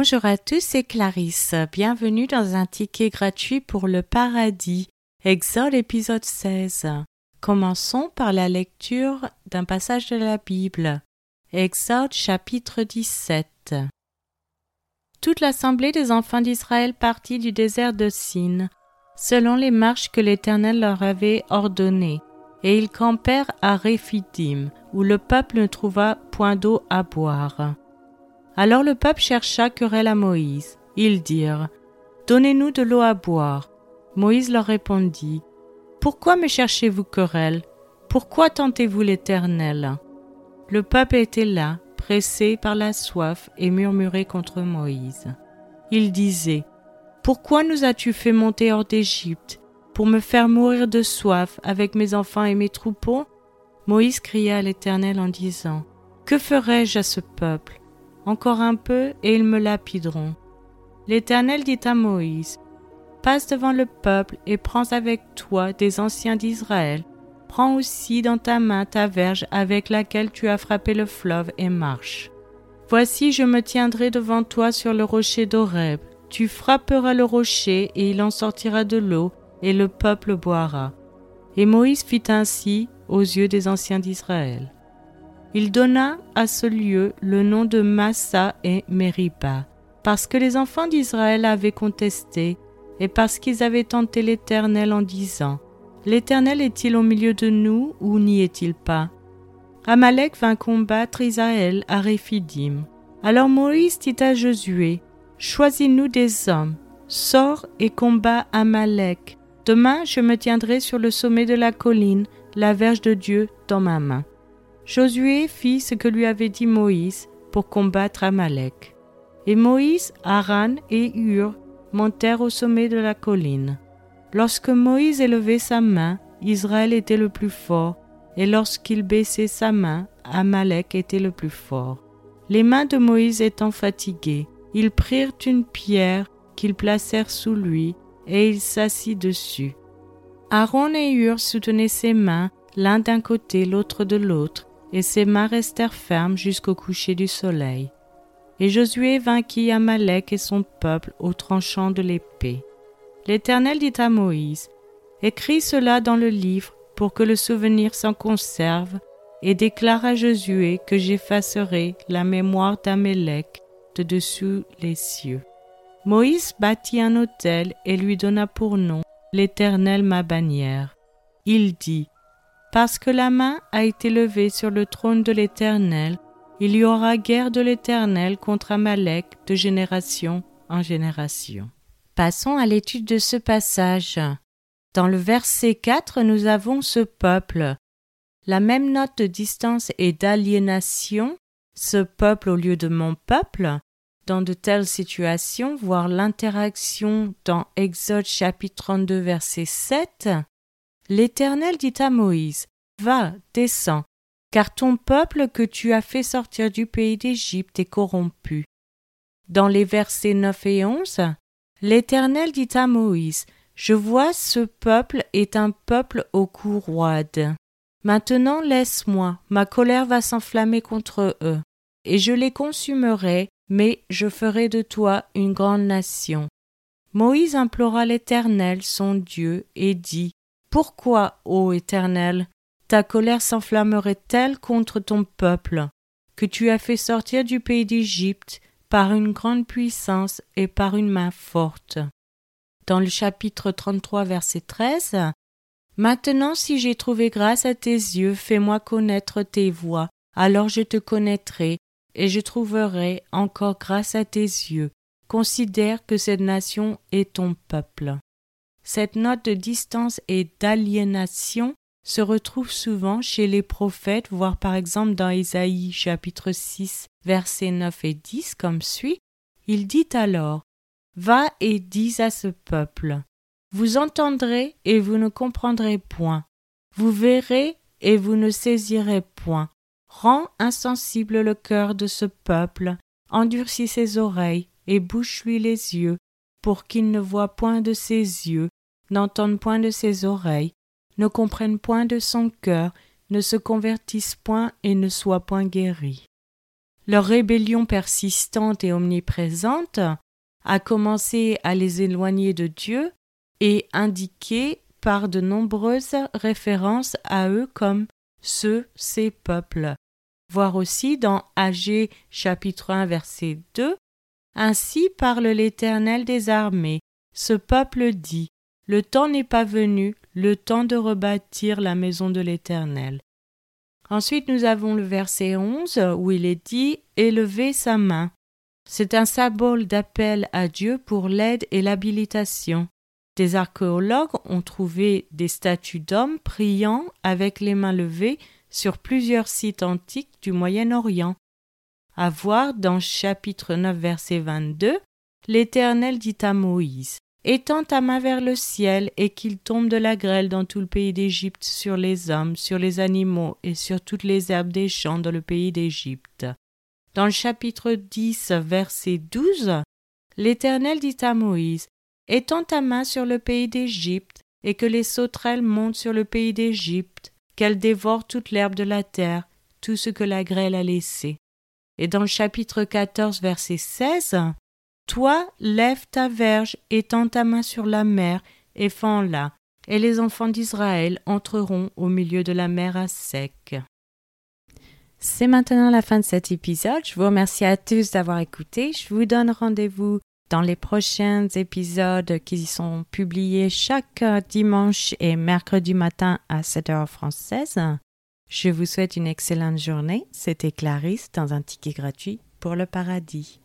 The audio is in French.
Bonjour à tous, c'est Clarisse. Bienvenue dans un ticket gratuit pour le paradis. Exode épisode 16. Commençons par la lecture d'un passage de la Bible. Exode chapitre 17. Toute l'assemblée des enfants d'Israël partit du désert de Sin, selon les marches que l'Éternel leur avait ordonnées, et ils campèrent à Réphidim, où le peuple ne trouva point d'eau à boire. Alors le peuple chercha querelle à Moïse. Ils dirent Donnez-nous de l'eau à boire. Moïse leur répondit Pourquoi me cherchez-vous querelle? Pourquoi tentez-vous l'Éternel? Le peuple était là, pressé par la soif, et murmurait contre Moïse. Il disait Pourquoi nous as-tu fait monter hors d'Égypte Pour me faire mourir de soif avec mes enfants et mes troupeaux? Moïse cria à l'Éternel en disant Que ferai-je à ce peuple? Encore un peu, et ils me lapideront. L'Éternel dit à Moïse, Passe devant le peuple et prends avec toi des anciens d'Israël. Prends aussi dans ta main ta verge avec laquelle tu as frappé le fleuve et marche. Voici, je me tiendrai devant toi sur le rocher d'Horeb. Tu frapperas le rocher et il en sortira de l'eau et le peuple boira. Et Moïse fit ainsi aux yeux des anciens d'Israël. Il donna à ce lieu le nom de Massa et Meriba, parce que les enfants d'Israël avaient contesté, et parce qu'ils avaient tenté l'Éternel en disant L'Éternel est-il au milieu de nous ou n'y est-il pas? Amalek vint combattre Israël à Réphidim. Alors Moïse dit à Josué Choisis-nous des hommes, sors et combat Amalek. Demain je me tiendrai sur le sommet de la colline, la verge de Dieu dans ma main. Josué fit ce que lui avait dit Moïse pour combattre Amalek. Et Moïse, Aran et Hur montèrent au sommet de la colline. Lorsque Moïse élevait sa main, Israël était le plus fort, et lorsqu'il baissait sa main, Amalek était le plus fort. Les mains de Moïse étant fatiguées, ils prirent une pierre qu'ils placèrent sous lui, et il s'assit dessus. Aaron et Hur soutenaient ses mains, l'un d'un côté, l'autre de l'autre, et ses mains restèrent fermes jusqu'au coucher du soleil. Et Josué vainquit Amalek et son peuple au tranchant de l'épée. L'Éternel dit à Moïse, Écris cela dans le livre pour que le souvenir s'en conserve, et déclare à Josué que j'effacerai la mémoire d'Amalek de dessous les cieux. Moïse bâtit un autel et lui donna pour nom l'Éternel ma bannière. Il dit, parce que la main a été levée sur le trône de l'Éternel, il y aura guerre de l'Éternel contre Amalek de génération en génération. Passons à l'étude de ce passage. Dans le verset 4, nous avons ce peuple. La même note de distance et d'aliénation, ce peuple au lieu de mon peuple, dans de telles situations, voir l'interaction dans Exode chapitre 32 verset 7, L'Éternel dit à Moïse, Va, descends, car ton peuple que tu as fait sortir du pays d'Égypte est corrompu. Dans les versets 9 et 11, l'Éternel dit à Moïse, Je vois ce peuple est un peuple au cou roide. Maintenant laisse-moi, ma colère va s'enflammer contre eux, et je les consumerai, mais je ferai de toi une grande nation. Moïse implora l'Éternel, son Dieu, et dit, pourquoi, ô Éternel, ta colère s'enflammerait-elle contre ton peuple, que tu as fait sortir du pays d'Égypte par une grande puissance et par une main forte? Dans le chapitre 33, verset 13, Maintenant, si j'ai trouvé grâce à tes yeux, fais-moi connaître tes voies, alors je te connaîtrai, et je trouverai encore grâce à tes yeux. Considère que cette nation est ton peuple. Cette note de distance et d'aliénation se retrouve souvent chez les prophètes, voire par exemple dans Isaïe chapitre 6 versets 9 et 10 comme suit. Il dit alors Va et dis à ce peuple Vous entendrez et vous ne comprendrez point. Vous verrez et vous ne saisirez point. Rends insensible le cœur de ce peuple, endurcis ses oreilles et bouche-lui les yeux, pour qu'il ne voie point de ses yeux n'entendent point de ses oreilles, ne comprennent point de son cœur, ne se convertissent point et ne soient point guéris. leur rébellion persistante et omniprésente a commencé à les éloigner de Dieu et indiquée par de nombreuses références à eux comme ceux, ces peuples. Voir aussi dans AG chapitre 1 verset 2 Ainsi parle l'Éternel des armées. Ce peuple dit Le temps n'est pas venu, le temps de rebâtir la maison de l'Éternel. Ensuite, nous avons le verset 11 où il est dit Élevez sa main. C'est un symbole d'appel à Dieu pour l'aide et l'habilitation. Des archéologues ont trouvé des statues d'hommes priant avec les mains levées sur plusieurs sites antiques du Moyen-Orient. À voir dans chapitre 9 verset 22, l'Éternel dit à Moïse Étends ta main vers le ciel et qu'il tombe de la grêle dans tout le pays d'Égypte sur les hommes, sur les animaux et sur toutes les herbes des champs dans le pays d'Égypte. Dans le chapitre 10, verset 12, l'Éternel dit à Moïse Étends ta main sur le pays d'Égypte, et que les sauterelles montent sur le pays d'Égypte, qu'elles dévorent toute l'herbe de la terre, tout ce que la grêle a laissé. Et dans le chapitre 14, verset 16, toi, lève ta verge, étends ta main sur la mer, et fends-la, et les enfants d'Israël entreront au milieu de la mer à sec. C'est maintenant la fin de cet épisode. Je vous remercie à tous d'avoir écouté. Je vous donne rendez-vous dans les prochains épisodes qui sont publiés chaque dimanche et mercredi matin à 7 heures française. Je vous souhaite une excellente journée. C'était Clarisse dans un ticket gratuit pour le paradis.